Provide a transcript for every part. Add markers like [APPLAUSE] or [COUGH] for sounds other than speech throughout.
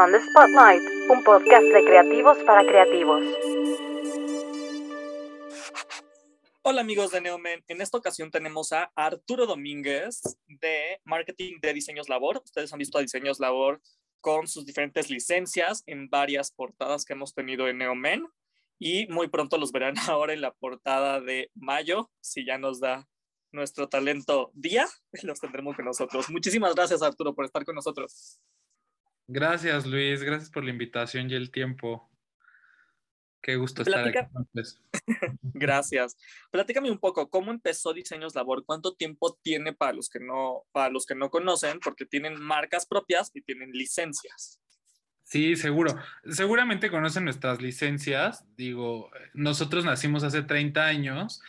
On the Spotlight, un podcast de creativos para creativos. Hola amigos de Neomen, en esta ocasión tenemos a Arturo Domínguez de Marketing de Diseños Labor. Ustedes han visto a Diseños Labor con sus diferentes licencias en varias portadas que hemos tenido en Neomen y muy pronto los verán [LAUGHS] ahora en la portada de mayo, si ya nos da nuestro talento día, [LAUGHS] los tendremos con nosotros. Muchísimas gracias Arturo por estar con nosotros. Gracias, Luis. Gracias por la invitación y el tiempo. Qué gusto estar aquí. [LAUGHS] Gracias. Platícame un poco, ¿cómo empezó Diseños Labor? ¿Cuánto tiempo tiene para los que no, para los que no conocen? Porque tienen marcas propias y tienen licencias. Sí, seguro. Seguramente conocen nuestras licencias. Digo, nosotros nacimos hace 30 años.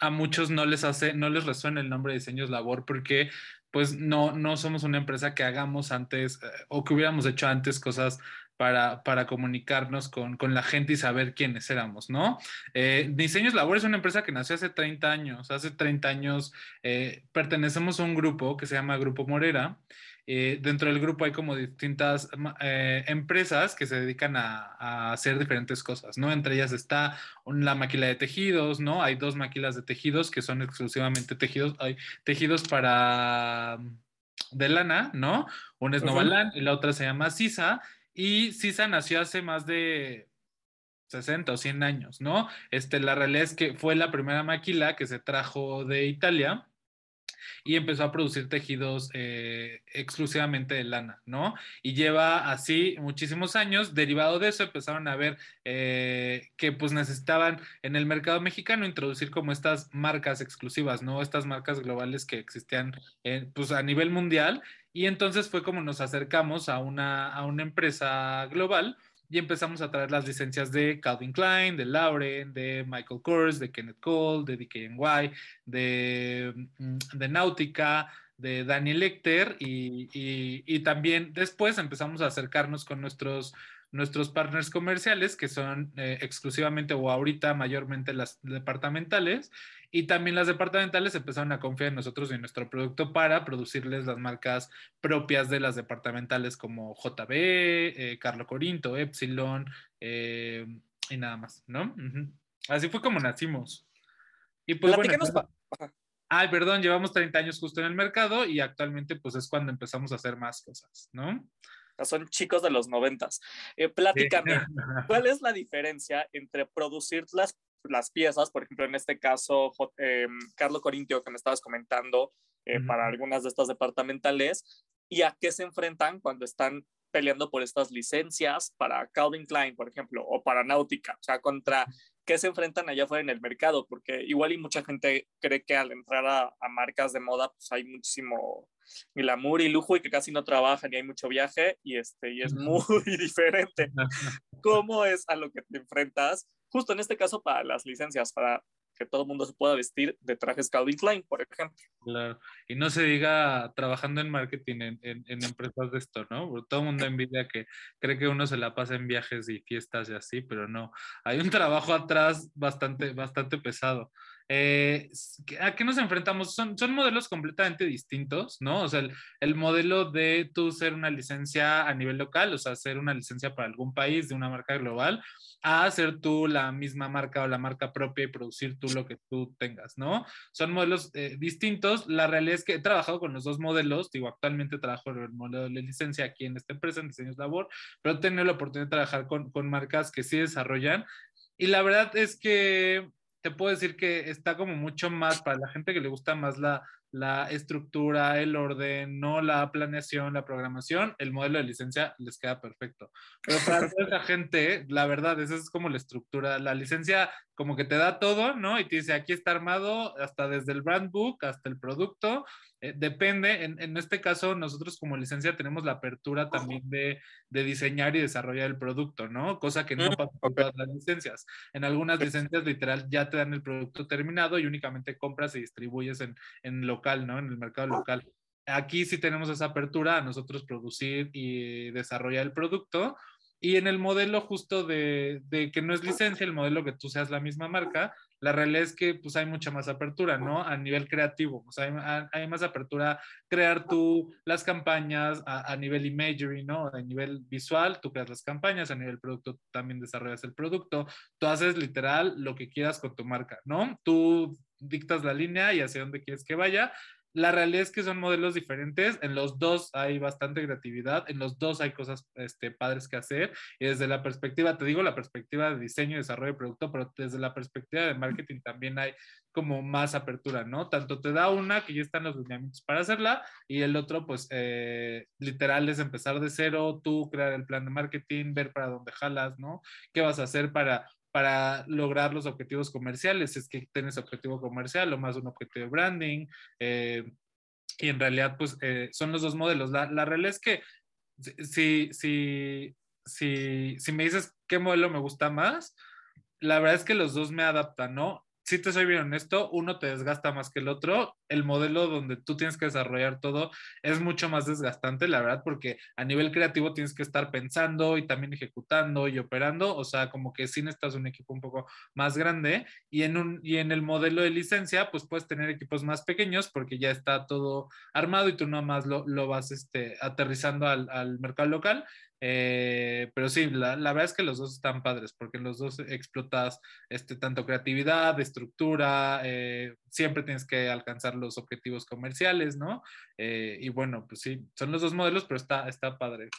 A muchos no les hace, no les resuena el nombre de Diseños Labor porque pues no, no somos una empresa que hagamos antes eh, o que hubiéramos hecho antes cosas para, para comunicarnos con, con, la gente y saber quiénes éramos, ¿no? Eh, Diseños Labor es una empresa que nació hace 30 años. Hace 30 años eh, pertenecemos a un grupo que se llama Grupo Morera eh, dentro del grupo hay como distintas eh, empresas que se dedican a, a, hacer diferentes cosas, ¿no? Entre ellas está la maquila de tejidos, ¿no? Hay dos maquilas de tejidos que son exclusivamente tejidos, hay tejidos para de lana, ¿no? Una es Novalan y la otra se llama Sisa y Sisa nació hace más de 60 o 100 años, ¿no? Este, la realidad es que fue la primera maquila que se trajo de Italia y empezó a producir tejidos eh, exclusivamente de lana, ¿no? Y lleva así muchísimos años. Derivado de eso, empezaron a ver eh, que pues necesitaban en el mercado mexicano introducir como estas marcas exclusivas, ¿no? Estas marcas globales que existían eh, pues a nivel mundial. Y entonces fue como nos acercamos a una, a una empresa global y empezamos a traer las licencias de Calvin Klein, de Lauren, de Michael Kors, de Kenneth Cole, de DKNY, de, mm, de Nautica, de Daniel Lecter y, y, y, también después empezamos a acercarnos con nuestros, nuestros partners comerciales que son eh, exclusivamente o ahorita mayormente las departamentales y también las departamentales empezaron a confiar en nosotros y en nuestro producto para producirles las marcas propias de las departamentales como JB, eh, Carlo Corinto, Epsilon eh, y nada más, ¿no? Uh -huh. Así fue como nacimos. Y pues bueno, Ay, perdón, llevamos 30 años justo en el mercado y actualmente pues es cuando empezamos a hacer más cosas, ¿no? Son chicos de los noventas. Eh, platícame, sí. [LAUGHS] ¿cuál es la diferencia entre producir las las piezas, por ejemplo, en este caso, eh, Carlo Corintio, que me estabas comentando, eh, uh -huh. para algunas de estas departamentales, y a qué se enfrentan cuando están peleando por estas licencias para Calvin Klein, por ejemplo, o para Náutica, o sea, contra qué se enfrentan allá afuera en el mercado, porque igual y mucha gente cree que al entrar a, a marcas de moda, pues hay muchísimo glamour y lujo y que casi no trabajan y hay mucho viaje y, este, y es muy [LAUGHS] diferente. [LAUGHS] ¿Cómo es a lo que te enfrentas? Justo en este caso para las licencias, para que todo el mundo se pueda vestir de trajes Calvin Klein, por ejemplo. Claro, y no se diga trabajando en marketing en, empresas de esto, ¿no? Todo el mundo envidia que cree que uno se la pasa en viajes y fiestas y así, pero no, hay un trabajo atrás bastante, bastante pesado. Eh, ¿A qué nos enfrentamos? Son, son modelos completamente distintos, ¿no? O sea, el, el, modelo de tú ser una licencia a nivel local, o sea, ser una licencia para algún país de una marca global, a ser tú la misma marca o la marca propia y producir tú lo que tú tengas, ¿no? Son modelos eh, distintos. La realidad es que he trabajado con los dos modelos, digo, actualmente trabajo en el modelo de licencia aquí en esta empresa, en Diseños Labor, pero he tenido la oportunidad de trabajar con, con marcas que sí desarrollan. Y la verdad es que te puedo decir que está como mucho más para la gente que le gusta más la, la estructura, el orden, no la planeación, la programación, el modelo de licencia les queda perfecto. Pero para [LAUGHS] toda esa gente, la verdad, esa es como la estructura. La licencia como que te da todo, ¿no? Y te dice, aquí está armado hasta desde el brand book hasta el producto. Eh, depende, en, en, este caso nosotros como licencia tenemos la apertura también de, de, diseñar y desarrollar el producto, ¿no? Cosa que no Mm, pasa con todas las licencias. En algunas licencias literal ya te dan el producto terminado y únicamente compras y distribuyes en, en local, ¿no? En el mercado local. Aquí sí tenemos esa apertura a nosotros producir y desarrollar el producto Y en el modelo justo de, de, que no es licencia, el modelo que tú seas la misma marca, la realidad es que pues hay mucha más apertura, ¿no? A nivel creativo, o sea, hay, más apertura crear tú las campañas a, a, nivel imagery, ¿no? A nivel visual, tú creas las campañas, a nivel producto también desarrollas el producto, tú haces literal lo que quieras con tu marca, ¿no? Tú dictas la línea y hacia dónde quieres que vaya la realidad es que son modelos diferentes. En los dos hay bastante creatividad, en los dos hay cosas este, padres que hacer. Y desde la perspectiva, te digo, la perspectiva de diseño y desarrollo de producto, pero desde la perspectiva de marketing también hay como más apertura, ¿no? Tanto te da una que ya están los lineamientos para hacerla y el otro, pues, eh, literal es empezar de cero, tú crear el plan de marketing, ver para dónde jalas, ¿no? ¿Qué vas a hacer para para lograr los objetivos comerciales. Es que tienes objetivo comercial o más un objetivo de branding. Eh, y en realidad, pues eh, son los dos modelos. La, la realidad es que si, si, si, si me dices qué modelo me gusta más, la verdad es que los dos me adaptan, ¿no? Si te soy bien honesto, uno te desgasta más que el otro. El modelo donde tú tienes que desarrollar todo es mucho más desgastante, la verdad, porque a nivel creativo tienes que estar pensando y también ejecutando y operando. O sea, como que sí necesitas un equipo un poco más grande. Y en, un, y en el modelo de licencia, pues puedes tener equipos más pequeños porque ya está todo armado y tú nada más lo, lo vas este, aterrizando al, al mercado local. Eh, pero sí, la, la, verdad es que los dos están padres porque los dos explotas este, tanto creatividad, estructura, eh, siempre tienes que alcanzar los objetivos comerciales, ¿no? Eh, y bueno, pues sí, son los dos modelos, pero está, está padre.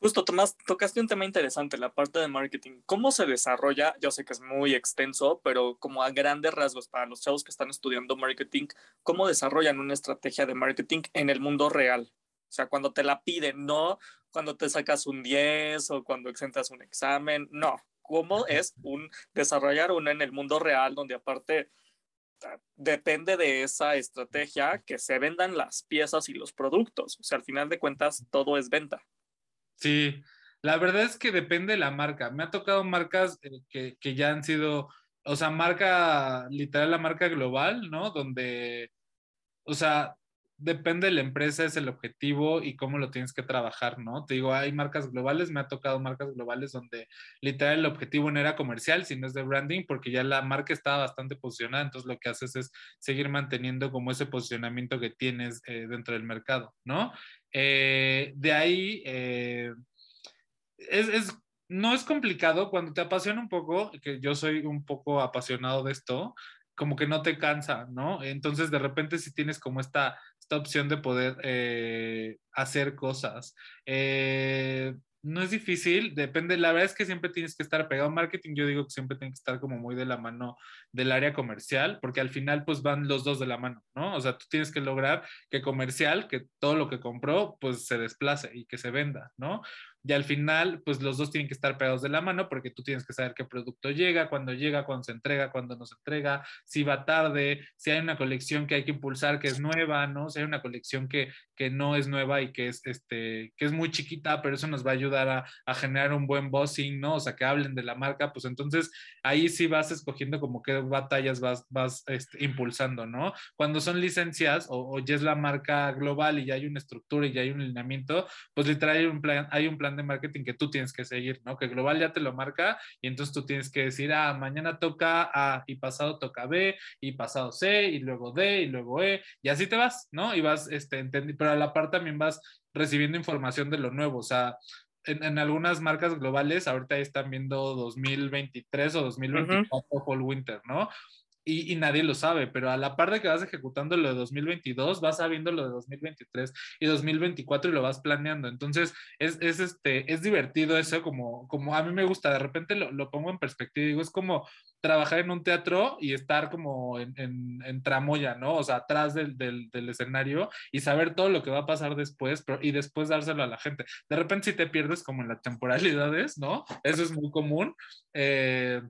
Justo, Tomás, tocaste un tema interesante, la parte de marketing. ¿Cómo se desarrolla? Yo sé que es muy extenso, pero como a grandes rasgos para los chavos que están estudiando marketing, ¿cómo desarrollan una estrategia de marketing en el mundo real? O sea, cuando te la piden, no cuando te sacas un 10 o cuando exentas un examen, no. ¿Cómo es un desarrollar una en el mundo real donde aparte ah, depende de esa estrategia que se vendan las piezas y los productos? O sea, al final de cuentas todo es venta. Sí, la verdad es que depende de la marca. Me ha tocado marcas eh, que, que ya han sido, o sea, marca, literal la marca global, ¿no? Donde, o sea, depende de la empresa, es el objetivo y cómo lo tienes que trabajar, ¿no? Te digo, hay marcas globales, me ha tocado marcas globales donde literal el objetivo no era comercial, sino es de branding, porque ya la marca estaba bastante posicionada, entonces lo que haces es seguir manteniendo como ese posicionamiento que tienes eh, dentro del mercado, ¿no? Eh, de ahí, eh, es, es, no es complicado cuando te apasiona un poco, que yo soy un poco apasionado de esto, como que no te cansa, ¿no? Entonces de repente si tienes como esta opción de poder eh, hacer cosas. Eh, no es difícil, depende, la verdad es que siempre tienes que estar pegado a marketing, yo digo que siempre tiene que estar como muy de la mano del área comercial, porque al final pues van los dos de la mano, ¿no? O sea, tú tienes que lograr que comercial, que todo lo que compró pues se desplace y que se venda, ¿no? Y al final, pues los dos tienen que estar pegados de la mano porque tú tienes que saber qué producto llega, cuándo llega, cuándo se entrega, cuándo no se entrega, si va tarde, si hay una colección que hay que impulsar que es nueva, ¿no? Si hay una colección que, que no es nueva y que es, este, que es muy chiquita, pero eso nos va a ayudar a, a generar un buen bossing, ¿no? O sea, que hablen de la marca, pues entonces ahí sí vas escogiendo como qué batallas vas, vas este, impulsando, ¿no? Cuando son licencias o, ya es la marca global y ya hay una estructura y ya hay un lineamiento, pues literal hay un plan, hay un plan de marketing que tú tienes que seguir, ¿no? Que global ya te lo marca y entonces tú tienes que decir, ah, mañana toca A y pasado toca B y pasado C y luego D y luego E y así te vas, ¿no? Y vas, este, pero a la par también vas recibiendo información de lo nuevo, o sea, en, en, algunas marcas globales, ahorita están viendo 2023 o 2024 uh -huh. Fall Winter, ¿no? Y, y, nadie lo sabe, pero a la par de que vas ejecutando lo de 2022, vas sabiendo lo de 2023 y 2024 y lo vas planeando. Entonces, es, es, este, es divertido eso, como, como a mí me gusta, de repente lo, lo pongo en perspectiva digo, es como trabajar en un teatro y estar como en, en, en tramoya, ¿no? O sea, atrás del, del, del, escenario y saber todo lo que va a pasar después pero, y después dárselo a la gente. De repente si te pierdes como en las temporalidades, ¿no? Eso es muy común. Eh,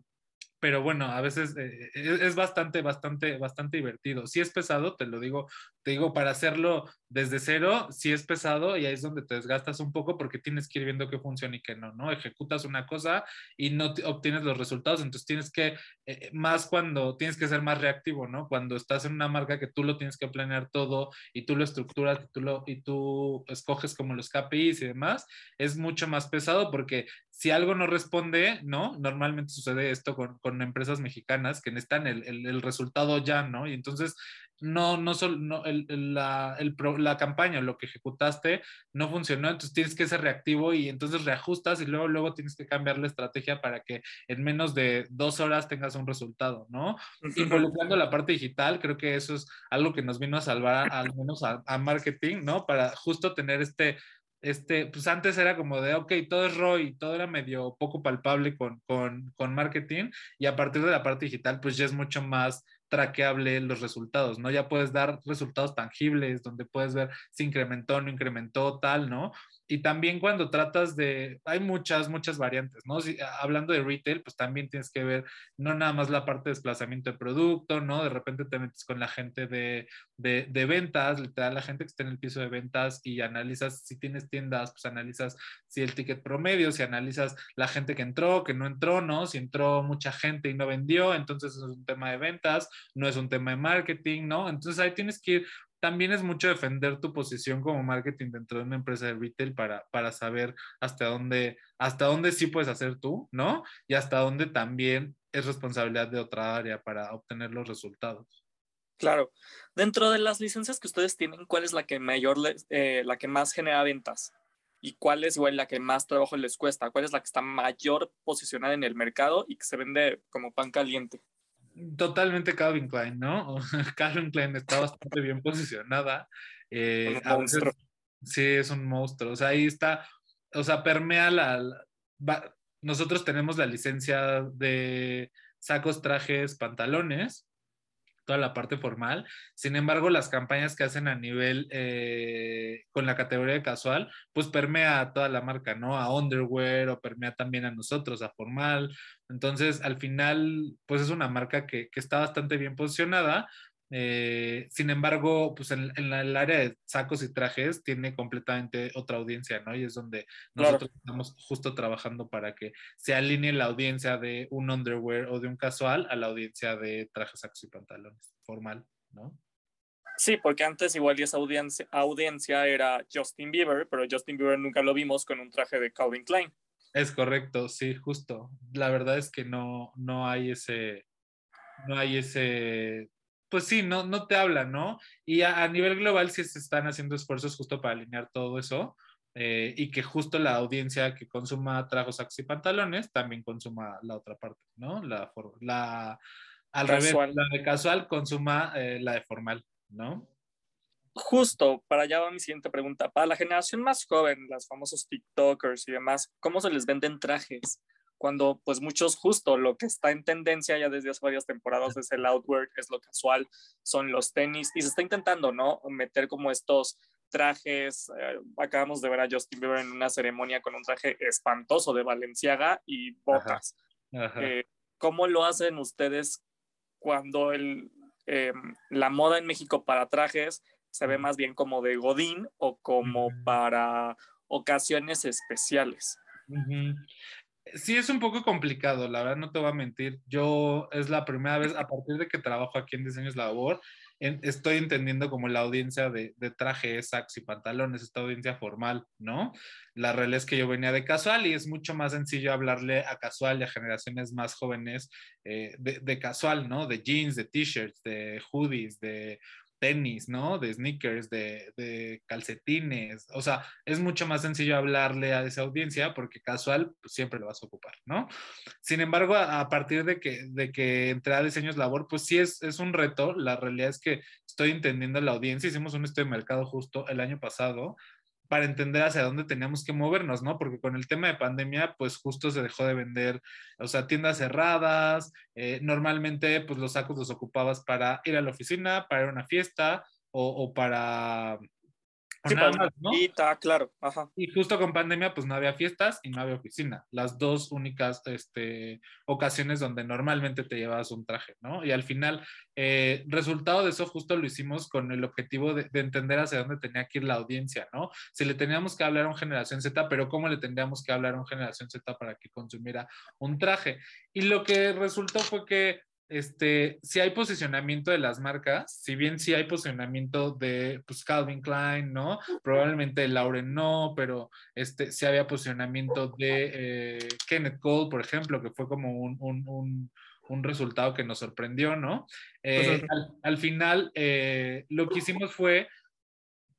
pero bueno, a veces eh, es, bastante, bastante, bastante divertido. Si es pesado, te lo digo, te digo, para hacerlo desde cero, si es pesado y ahí es donde te desgastas un poco porque tienes que ir viendo qué funciona y qué no, ¿no? Ejecutas una cosa y no obtienes los resultados, entonces tienes que, eh, más cuando tienes que ser más reactivo, ¿no? Cuando estás en una marca que tú lo tienes que planear todo y tú lo estructuras y tú, lo, y tú escoges como los KPIs y demás, es mucho más pesado porque si algo no responde, ¿no? Normalmente sucede esto con, con empresas mexicanas que necesitan el, el, el, resultado ya, ¿no? Y entonces no, no solo no, el, la, el, la campaña, lo que ejecutaste no funcionó, entonces tienes que ser reactivo y entonces reajustas y luego, luego tienes que cambiar la estrategia para que en menos de dos horas tengas un resultado, ¿no? Involucrando la parte digital, creo que eso es algo que nos vino a salvar al menos a, a marketing, ¿no? Para justo tener este este, pues antes era como de, ok, todo es ROI, todo era medio poco palpable con, con, con, marketing y a partir de la parte digital, pues ya es mucho más traqueable los resultados, ¿no? Ya puedes dar resultados tangibles donde puedes ver si incrementó, no incrementó, tal, ¿no? Y también cuando tratas de, hay muchas, muchas variantes, ¿no? Hablando de retail, pues también tienes que ver no nada más la parte de desplazamiento de producto, ¿no? De repente te metes con la gente de, de, de ventas, literal, la gente que está en el piso de ventas y analizas si tienes tiendas, pues analizas si el ticket promedio, si analizas la gente que entró, que no entró, ¿no? Si entró mucha gente y no vendió, entonces es un tema de ventas, no es un tema de marketing, ¿no? Entonces ahí tienes que ir también es mucho defender tu posición como marketing dentro de una empresa de retail para, para saber hasta dónde, hasta dónde sí puedes hacer tú, ¿no? Y hasta dónde también es responsabilidad de otra área para obtener los resultados. Claro. Dentro de las licencias que ustedes tienen, ¿cuál es la que mayor, eh, la que más genera ventas? ¿Y cuál es igual la que más trabajo les cuesta? ¿Cuál es la que está mayor posicionada en el mercado y que se vende como pan caliente? Totalmente Calvin Klein, ¿no? [LAUGHS] Calvin Klein está bastante bien posicionada. Eh, sí, es un monstruo. O sea, ahí está, o sea, permea la, nosotros tenemos la licencia de sacos, trajes, pantalones, toda la parte formal. Sin embargo, las campañas que hacen a nivel eh, con la categoría de casual, pues permea a toda la marca, ¿no? A underwear o permea también a nosotros, a formal. Entonces, al final, pues es una marca que, que está bastante bien posicionada, eh, sin embargo, pues en, en, el área de sacos y trajes tiene completamente otra audiencia, ¿no? Y es donde nosotros estamos justo trabajando para que se alinee la audiencia de un underwear o de un casual a la audiencia de trajes, sacos y pantalones, formal, ¿no? Sí, porque antes igual esa audiencia, audiencia era Justin Bieber, pero Justin Bieber nunca lo vimos con un traje de Calvin Klein. Es correcto, sí, justo. La verdad es que no, no hay ese, no hay ese pues sí, no, no te hablan, ¿no? Y a, nivel global sí se están haciendo esfuerzos justo para alinear todo eso eh, y que justo la audiencia que consuma trajos, sacos y pantalones también consuma la otra parte, ¿no? La, la al revés, la de casual consuma eh, la de formal, ¿no? Justo, para allá va mi siguiente pregunta. Para la generación más joven, las famosos TikTokers y demás, ¿cómo se les venden trajes? cuando pues muchos justo lo que está en tendencia ya desde hace varias temporadas es el outwear, es lo casual, son los tenis y se está intentando, ¿no? Meter como estos trajes, eh, acabamos de ver a Justin Bieber en una ceremonia con un traje espantoso de Valenciaga y botas. Eh, ¿Cómo lo hacen ustedes cuando el, eh, la moda en México para trajes se ve más bien como de Godín o como para ocasiones especiales? Sí, es un poco complicado, la verdad no te voy a mentir. Yo es la primera vez, a partir de que trabajo aquí en Diseños Labor, estoy entendiendo como la audiencia de, de trajes, sacos y pantalones, esta audiencia formal, ¿no? La realidad es que yo venía de casual y es mucho más sencillo hablarle a casual y a generaciones más jóvenes eh, de, de, casual, ¿no? De jeans, de t-shirts, de hoodies, de tenis, ¿no? De sneakers, de, calcetines. O sea, es mucho más sencillo hablarle a esa audiencia porque casual pues, siempre lo vas a ocupar, ¿no? Sin embargo, a, partir de que, de que entré a diseños labor, pues sí es, es un reto. La realidad es que estoy entendiendo la audiencia. Hicimos un estudio de mercado justo el año pasado para entender hacia dónde teníamos que movernos, ¿no? Porque con el tema de pandemia, pues justo se dejó de vender, o sea, tiendas cerradas, eh, normalmente pues los sacos los ocupabas para ir a la oficina, para ir a una fiesta o, o para Sí, nada más, ¿no? claro. Ajá. Y justo con pandemia, pues no había fiestas y no había oficina. Las dos únicas este, ocasiones donde normalmente te llevabas un traje, ¿no? Y al final, eh, resultado de eso, justo lo hicimos con el objetivo de, de, entender hacia dónde tenía que ir la audiencia, ¿no? Si le teníamos que hablar a un generación Z, pero ¿cómo le tendríamos que hablar a un generación Z para que consumiera un traje? Y lo que resultó fue que este, si hay posicionamiento de las marcas, si bien si hay posicionamiento de pues, Calvin Klein, ¿no? Probablemente Lauren no, pero este, si había posicionamiento de eh, Kenneth Cole, por ejemplo, que fue como un, un, un, resultado que nos sorprendió, ¿no? Eh, al, final, eh, lo que hicimos fue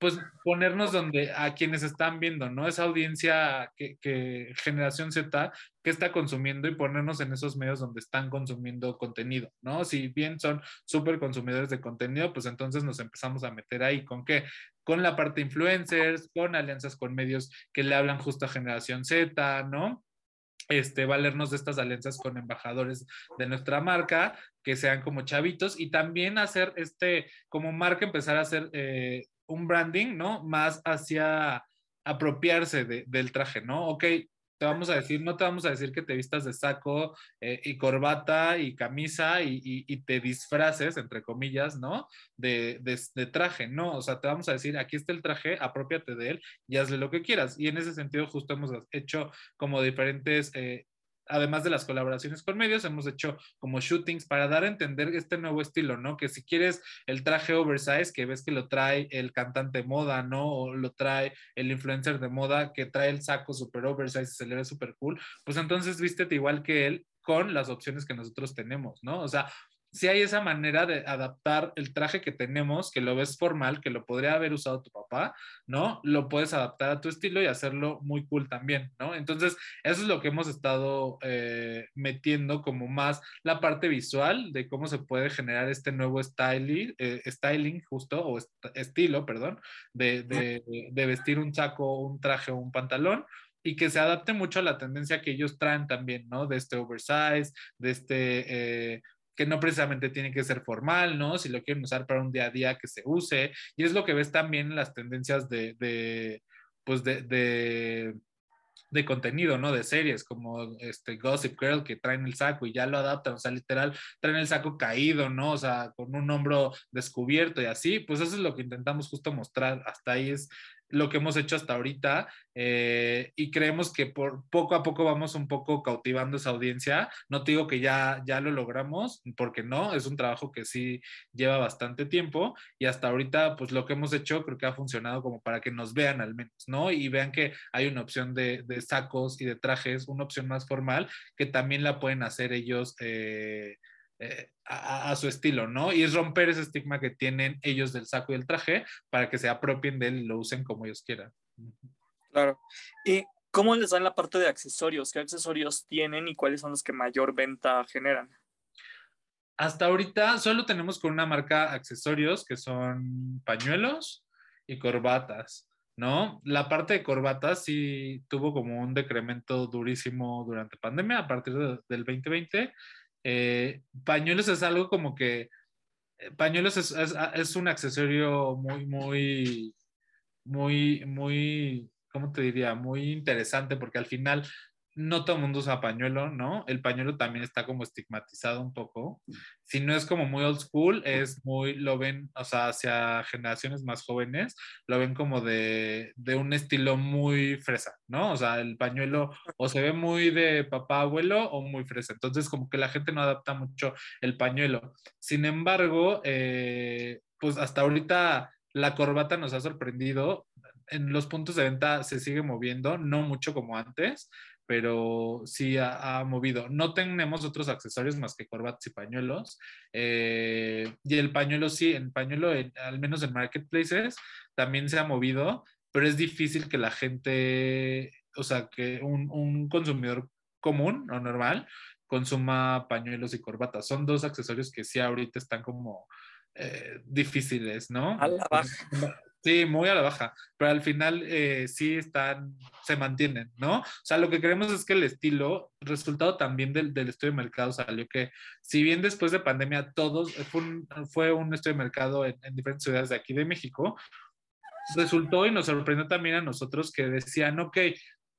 pues ponernos donde a quienes están viendo, ¿no? Esa audiencia que, generación Z que está consumiendo y ponernos en esos medios donde están consumiendo contenido, ¿no? Si bien son súper consumidores de contenido, pues entonces nos empezamos a meter ahí con qué? Con la parte influencers, con alianzas con medios que le hablan justo a generación Z, ¿no? este, valernos de estas alianzas con embajadores de nuestra marca, que sean como chavitos, y también hacer este, como marca, empezar a hacer eh, un branding, ¿no? Más hacia apropiarse del traje, ¿no? Ok, te vamos a decir, no te vamos a decir que te vistas de saco eh, y corbata y camisa y, te disfraces, entre comillas, ¿no? De, de, traje, no, o sea, te vamos a decir, aquí está el traje, apropiate de él y hazle lo que quieras. Y en ese sentido, justo hemos hecho como diferentes eh, además de las colaboraciones con medios, hemos hecho como shootings para dar a entender este nuevo estilo, ¿no? Que si quieres el traje oversize, que ves que lo trae el cantante de moda, ¿no? O lo trae el influencer de moda, que trae el saco super oversize y se le ve super cool, pues entonces vístete igual que él con las opciones que nosotros tenemos, ¿no? O sea, si hay esa manera de adaptar el traje que tenemos, que lo ves formal, que lo podría haber usado tu papá, ¿no? Lo puedes adaptar a tu estilo y hacerlo muy cool también, ¿no? Entonces, eso es lo que hemos estado eh, metiendo como más la parte visual de cómo se puede generar este nuevo styling, eh, styling justo, o estilo, perdón, de, de, vestir un saco, un traje o un pantalón y que se adapte mucho a la tendencia que ellos traen también, ¿no? De este oversize, de este eh, que no precisamente tiene que ser formal, ¿no? Si lo quieren usar para un día a día, que se use. Y es lo que ves también en las tendencias de, de pues de, de, contenido, ¿no? De series como este Gossip Girl que traen el saco y ya lo adaptan, o sea, literal, traen el saco caído, ¿no? O sea, con un hombro descubierto y así, pues eso es lo que intentamos justo mostrar. Hasta ahí es lo que hemos hecho hasta ahorita eh, y creemos que por poco a poco vamos un poco cautivando esa audiencia. No te digo que ya, ya lo logramos, porque no, es un trabajo que sí lleva bastante tiempo y hasta ahorita pues lo que hemos hecho creo que ha funcionado como para que nos vean al menos, ¿no? Y vean que hay una opción de, de sacos y de trajes, una opción más formal que también la pueden hacer ellos. Eh, eh, a, su estilo, ¿no? Y es romper ese estigma que tienen ellos del saco y el traje para que se apropien de él y lo usen como ellos quieran. Claro. ¿Y cómo les dan la parte de accesorios? ¿Qué accesorios tienen y cuáles son los que mayor venta generan? Hasta ahorita solo tenemos con una marca accesorios que son pañuelos y corbatas. ¿no? La parte de corbatas sí tuvo como un decremento durísimo durante pandemia a partir del 2020 eh, pañuelos es algo como que, eh, pañuelos es, es, un accesorio muy, muy, muy, muy, ¿cómo te diría? Muy interesante porque al final no todo el mundo usa pañuelo, ¿no? El pañuelo también está como estigmatizado un poco. Si no es como muy old school, es muy, lo ven, o sea, hacia generaciones más jóvenes, lo ven como de, de un estilo muy fresa, ¿no? O sea, el pañuelo o se ve muy de papá abuelo o muy fresa. Entonces, como que la gente no adapta mucho el pañuelo. Sin embargo, eh, pues hasta ahorita la corbata nos ha sorprendido. En los puntos de venta se sigue moviendo, no mucho como antes, pero sí ha, movido. No tenemos otros accesorios más que corbatas y pañuelos. Eh, y el pañuelo sí, el pañuelo, al menos en marketplaces, también se ha movido, pero es difícil que la gente, o sea, que un, consumidor común o normal consuma pañuelos y corbatas. Son dos accesorios que sí ahorita están como eh, difíciles, ¿no? A la baja. Sí, muy a la baja, pero al final eh, sí están, se mantienen, ¿no? O sea, lo que queremos es que el estilo, resultado también del, del estudio de mercado salió que, si bien después de pandemia todos, fue un, fue un estudio de mercado en, diferentes ciudades de aquí de México, resultó y nos sorprendió también a nosotros que decían, ok,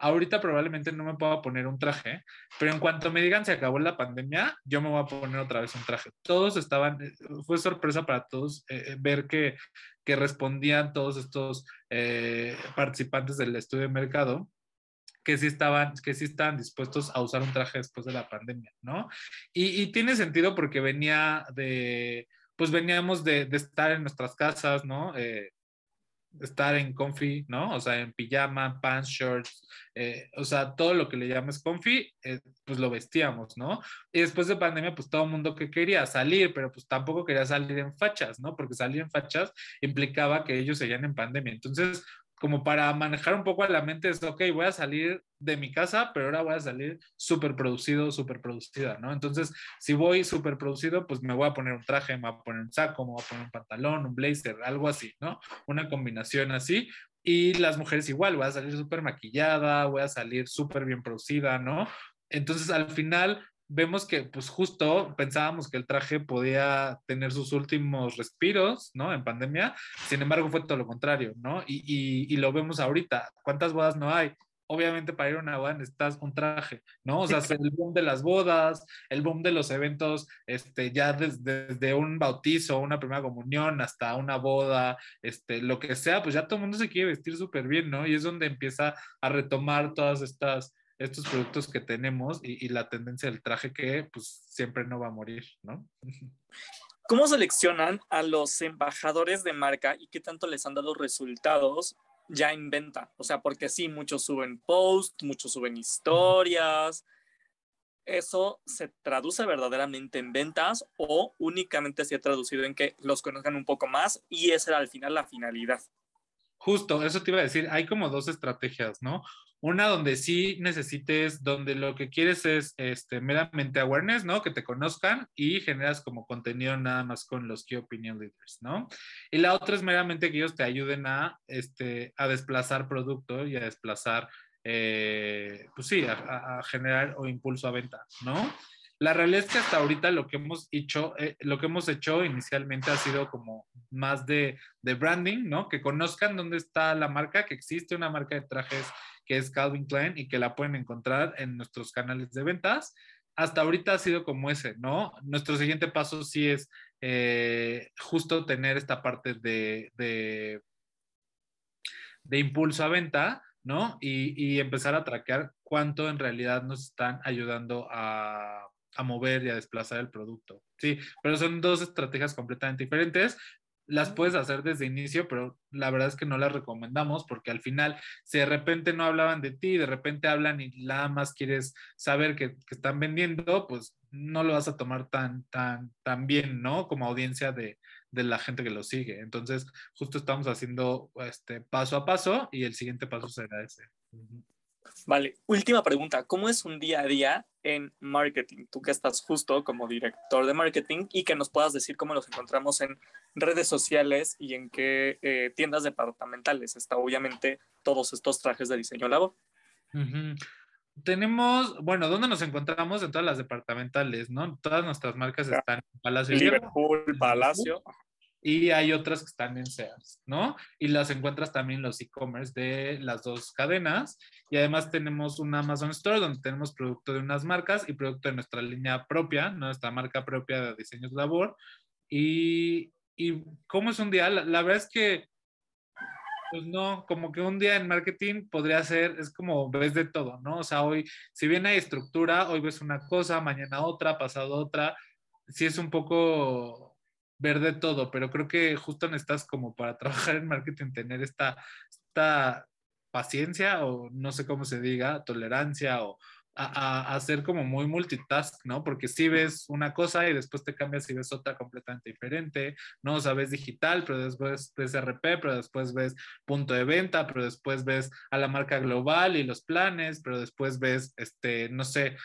ahorita probablemente no me pueda poner un traje, pero en cuanto me digan se acabó la pandemia, yo me voy a poner otra vez un traje. Todos estaban, eh, fue sorpresa para todos eh, eh, ver que, que respondían todos estos participantes del estudio de mercado que sí estaban, que sí estaban dispuestos a usar un traje después de la pandemia, ¿no? Y, tiene sentido porque venía de, pues veníamos de estar en nuestras casas, ¿no? Estar en comfy, ¿no? O sea, en pijama, pants, shorts, eh, o sea, todo lo que le llames comfy, eh, pues lo vestíamos, ¿no? Y después de pandemia, pues todo el mundo que quería salir, pero pues tampoco quería salir en fachas, ¿no? Porque salir en fachas implicaba que ellos seguían en pandemia. Entonces, como para manejar un poco a la mente es, ok, voy a salir de mi casa, pero ahora voy a salir súper producido, súper producida, ¿no? Entonces, si voy súper producido, pues me voy a poner un traje, me voy a poner un saco, me voy a poner un pantalón, un blazer, algo así, ¿no? Una combinación así. Y las mujeres igual, voy a salir súper maquillada, voy a salir súper bien producida, ¿no? Entonces, al final, vemos que pues justo pensábamos que el traje podía tener sus últimos respiros, ¿no? En pandemia, sin embargo fue todo lo contrario, ¿no? Y, y, y lo vemos ahorita, ¿cuántas bodas no hay? Obviamente para ir a una boda necesitas un traje, ¿no? O sea, el boom de las bodas, el boom de los eventos, este, ya desde, desde un bautizo, una primera comunión, hasta una boda, este, lo que sea, pues ya todo el mundo se quiere vestir súper bien, ¿no? Y es donde empieza a retomar todas estas estos productos que tenemos y, la tendencia del traje que pues siempre no va a morir, ¿no? ¿Cómo seleccionan a los embajadores de marca y qué tanto les han dado resultados ya en venta? O sea, porque sí, muchos suben posts, muchos suben historias. ¿Eso se traduce verdaderamente en ventas o únicamente se ha traducido en que los conozcan un poco más y esa era al final la finalidad? Justo, eso te iba a decir, hay como dos estrategias, ¿no? Una donde sí necesites, donde lo que quieres es este, meramente awareness, ¿no? Que te conozcan y generas como contenido nada más con los key opinion leaders, ¿no? Y la otra es meramente que ellos te ayuden a, este, a desplazar producto y a desplazar, eh, pues sí, a, generar o impulso a venta, ¿no? La realidad es que hasta ahorita lo que hemos hecho, eh, lo que hemos hecho inicialmente ha sido como más de, de, branding, ¿no? Que conozcan dónde está la marca, que existe una marca de trajes es Calvin Klein y que la pueden encontrar en nuestros canales de ventas. Hasta ahorita ha sido como ese, ¿no? Nuestro siguiente paso sí es eh, justo tener esta parte de, de, de impulso a venta, ¿no? Y, y, empezar a traquear cuánto en realidad nos están ayudando a, a mover y a desplazar el producto. Sí, pero son dos estrategias completamente diferentes. Las puedes hacer desde inicio, pero la verdad es que no las recomendamos porque al final, si de repente no hablaban de ti, de repente hablan y nada más quieres saber que, que están vendiendo, pues no lo vas a tomar tan, tan, tan bien, ¿no? Como audiencia de, de la gente que lo sigue. Entonces, justo estamos haciendo este paso a paso y el siguiente paso será ese. Vale, última pregunta. ¿Cómo es un día a día en marketing? Tú que estás justo como director de marketing y que nos puedas decir cómo los encontramos en redes sociales y en qué eh, tiendas departamentales está obviamente todos estos trajes de diseño labor. Uh -huh. Tenemos, bueno, ¿dónde nos encontramos? En todas las departamentales, ¿no? Todas nuestras marcas están en Palacio. Liverpool, Palacio y hay otras que están en Sears, ¿no? Y las encuentras también en los e-commerce de las dos cadenas. Y además tenemos un Amazon Store donde tenemos producto de unas marcas y producto de nuestra línea propia, nuestra marca propia de diseños labor. Y, y ¿cómo es un día? La, la, verdad es que, pues no, como que un día en marketing podría ser, es como ves de todo, ¿no? O sea, hoy, si bien hay estructura, hoy ves una cosa, mañana otra, pasado otra. Sí es un poco ver de todo, pero creo que justo necesitas como para [LAUGHS] trabajar en marketing tener esta, esta paciencia o no sé cómo se diga, tolerancia o a, a, ser como muy multitask, ¿no? Porque si ves una cosa y después te cambias y ves otra completamente diferente, ¿no? O sea, ves digital, pero después ves RP, pero después ves punto de venta, pero después ves a la marca global y los planes, pero después ves, este, no sé,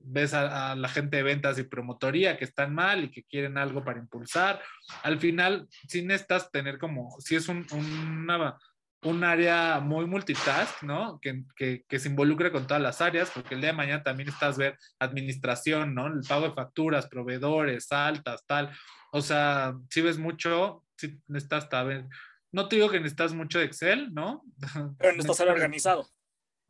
ves a, a, la gente de ventas y promotoría que están mal y que quieren algo para impulsar. Al final, si necesitas tener como, si es un, una, un área muy multitask, ¿no? Que, que, que, se involucre con todas las áreas, porque el día de mañana también estás ver administración, ¿no? El pago de facturas, proveedores, altas, tal. O sea, si ves mucho, si necesitas ver no te digo que necesitas mucho de Excel, ¿no? Pero necesitas ser [LAUGHS] organizado.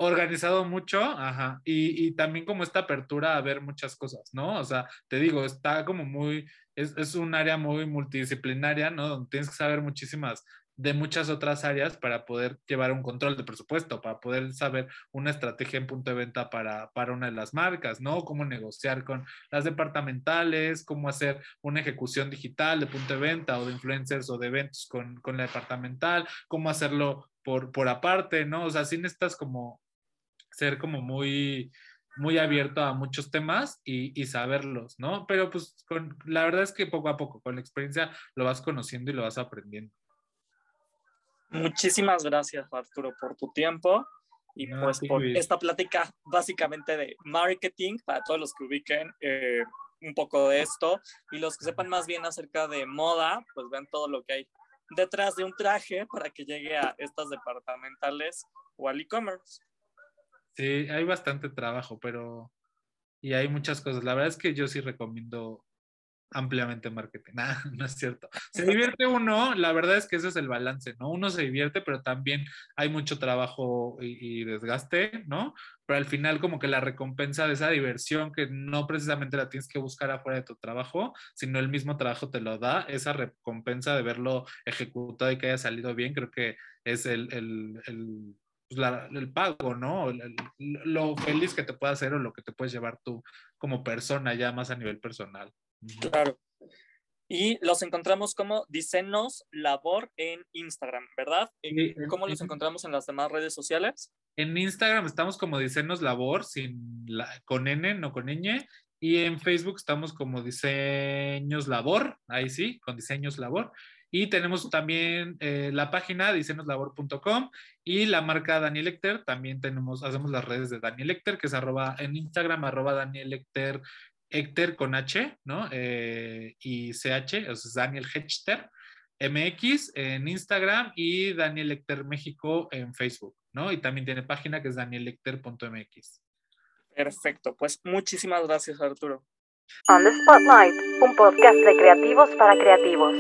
Organizado mucho, ajá. Y, y, también como esta apertura a ver muchas cosas, ¿no? O sea, te digo, está como muy, es, es un área muy multidisciplinaria, ¿no? Donde tienes que saber muchísimas de muchas otras áreas para poder llevar un control de presupuesto, para poder saber una estrategia en punto de venta para, para una de las marcas, ¿no? Cómo negociar con las departamentales, cómo hacer una ejecución digital de punto de venta o de influencers o de eventos con, con la departamental, cómo hacerlo por, por aparte, ¿no? O sea, sí necesitas como ser como muy, muy abierto a muchos temas y, y, saberlos, ¿no? Pero pues con, la verdad es que poco a poco, con la experiencia, lo vas conociendo y lo vas aprendiendo. Muchísimas gracias, Arturo, por tu tiempo y pues por esta plática básicamente de marketing para todos los que ubiquen eh, un poco de esto y los que sepan más bien acerca de moda, pues ven todo lo que hay detrás de un traje para que llegue a estas departamentales o al e-commerce. Sí, hay bastante trabajo, pero y hay muchas cosas. La verdad es que yo sí recomiendo ampliamente marketing. [LAUGHS] Nada, no es cierto. Se divierte uno, la verdad es que ese es el balance, ¿no? Uno se divierte, pero también hay mucho trabajo y, desgaste, ¿no? Pero al final como que la recompensa de esa diversión que no precisamente la tienes que buscar afuera de tu trabajo, sino el mismo trabajo te lo da, esa recompensa de verlo ejecutado y que haya salido bien, creo que es el, el, el pues el pago, ¿no? lo feliz que te puede hacer o lo que te puedes llevar tú como persona ya más a nivel personal. Claro. Y los encontramos como Disenos Labor en Instagram, ¿verdad? ¿Cómo los encontramos en las demás redes sociales? En Instagram estamos como Disenos Labor, sin la, con N, no con ñ. Y en Facebook estamos como Diseños Labor, ahí sí, con Diseños Labor. Y tenemos también eh, la página diseñoslabor.com y la marca Daniel Lecter. También tenemos, hacemos las redes de Daniel Lecter, que es arroba en Instagram, arroba Daniel Lecter Hector con H, ¿no? Eh, y CH, o sea, Daniel Hechter, MX en Instagram y Daniel Lecter México en Facebook, ¿no? Y también tiene página que es daniellecter.mx. Perfecto, pues muchísimas gracias Arturo. On the Spotlight, un podcast de creativos para creativos.